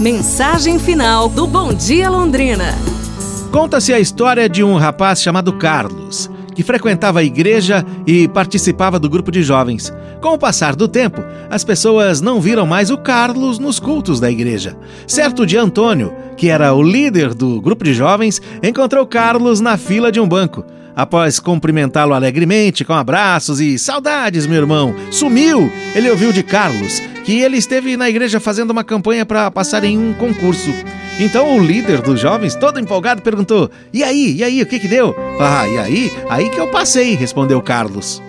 Mensagem final do Bom Dia Londrina. Conta-se a história de um rapaz chamado Carlos, que frequentava a igreja e participava do grupo de jovens. Com o passar do tempo, as pessoas não viram mais o Carlos nos cultos da igreja. Certo dia, Antônio, que era o líder do grupo de jovens, encontrou Carlos na fila de um banco. Após cumprimentá-lo alegremente, com abraços e saudades, meu irmão, sumiu. Ele ouviu de Carlos que ele esteve na igreja fazendo uma campanha para passar em um concurso. Então o líder dos jovens, todo empolgado, perguntou: E aí, e aí, o que que deu? Ah, e aí? Aí que eu passei, respondeu Carlos.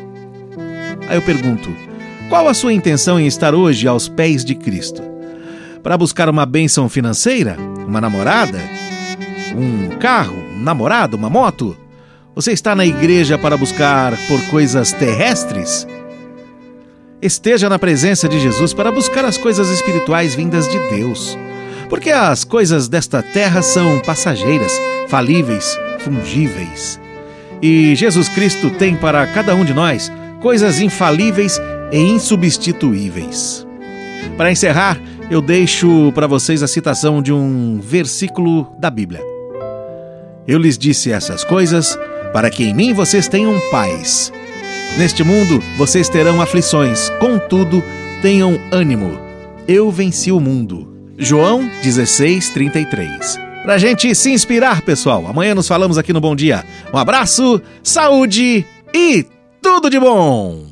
Aí eu pergunto: Qual a sua intenção em estar hoje aos pés de Cristo? Para buscar uma bênção financeira? Uma namorada? Um carro? Um namorado? Uma moto? Você está na igreja para buscar por coisas terrestres? Esteja na presença de Jesus para buscar as coisas espirituais vindas de Deus. Porque as coisas desta terra são passageiras, falíveis, fungíveis. E Jesus Cristo tem para cada um de nós coisas infalíveis e insubstituíveis. Para encerrar, eu deixo para vocês a citação de um versículo da Bíblia. Eu lhes disse essas coisas para que em mim vocês tenham paz. Neste mundo vocês terão aflições, contudo, tenham ânimo. Eu venci o mundo. João 16, 33. Pra gente se inspirar, pessoal. Amanhã nos falamos aqui no Bom Dia. Um abraço, saúde e tudo de bom!